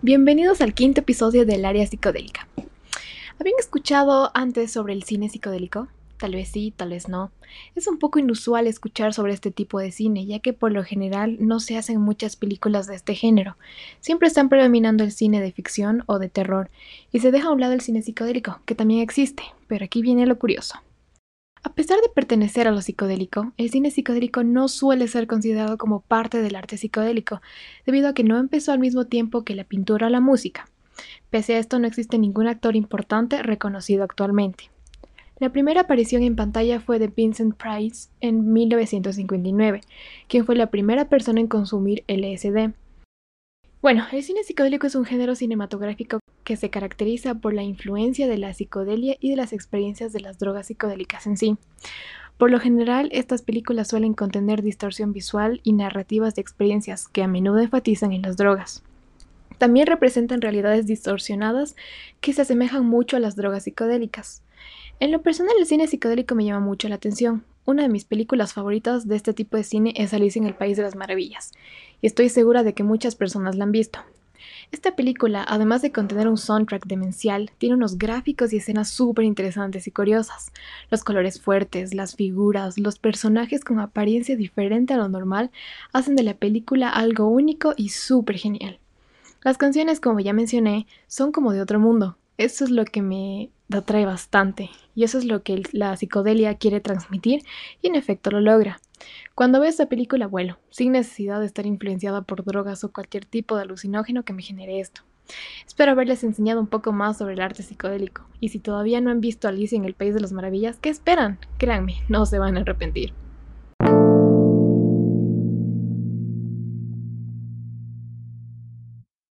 Bienvenidos al quinto episodio del área psicodélica. ¿Habían escuchado antes sobre el cine psicodélico? Tal vez sí, tal vez no. Es un poco inusual escuchar sobre este tipo de cine, ya que por lo general no se hacen muchas películas de este género. Siempre están predominando el cine de ficción o de terror, y se deja a un lado el cine psicodélico, que también existe, pero aquí viene lo curioso. A pesar de pertenecer a lo psicodélico, el cine psicodélico no suele ser considerado como parte del arte psicodélico, debido a que no empezó al mismo tiempo que la pintura o la música. Pese a esto, no existe ningún actor importante reconocido actualmente. La primera aparición en pantalla fue de Vincent Price en 1959, quien fue la primera persona en consumir LSD. Bueno, el cine psicodélico es un género cinematográfico que se caracteriza por la influencia de la psicodelia y de las experiencias de las drogas psicodélicas en sí. Por lo general, estas películas suelen contener distorsión visual y narrativas de experiencias que a menudo enfatizan en las drogas. También representan realidades distorsionadas que se asemejan mucho a las drogas psicodélicas. En lo personal, el cine psicodélico me llama mucho la atención. Una de mis películas favoritas de este tipo de cine es Alice en el País de las Maravillas, y estoy segura de que muchas personas la han visto. Esta película, además de contener un soundtrack demencial, tiene unos gráficos y escenas súper interesantes y curiosas. Los colores fuertes, las figuras, los personajes con apariencia diferente a lo normal hacen de la película algo único y súper genial. Las canciones, como ya mencioné, son como de otro mundo. Eso es lo que me atrae bastante y eso es lo que la psicodelia quiere transmitir y en efecto lo logra. Cuando veo esta película vuelo, sin necesidad de estar influenciada por drogas o cualquier tipo de alucinógeno que me genere esto. Espero haberles enseñado un poco más sobre el arte psicodélico, y si todavía no han visto Alicia en el País de las Maravillas, ¿qué esperan? Créanme, no se van a arrepentir.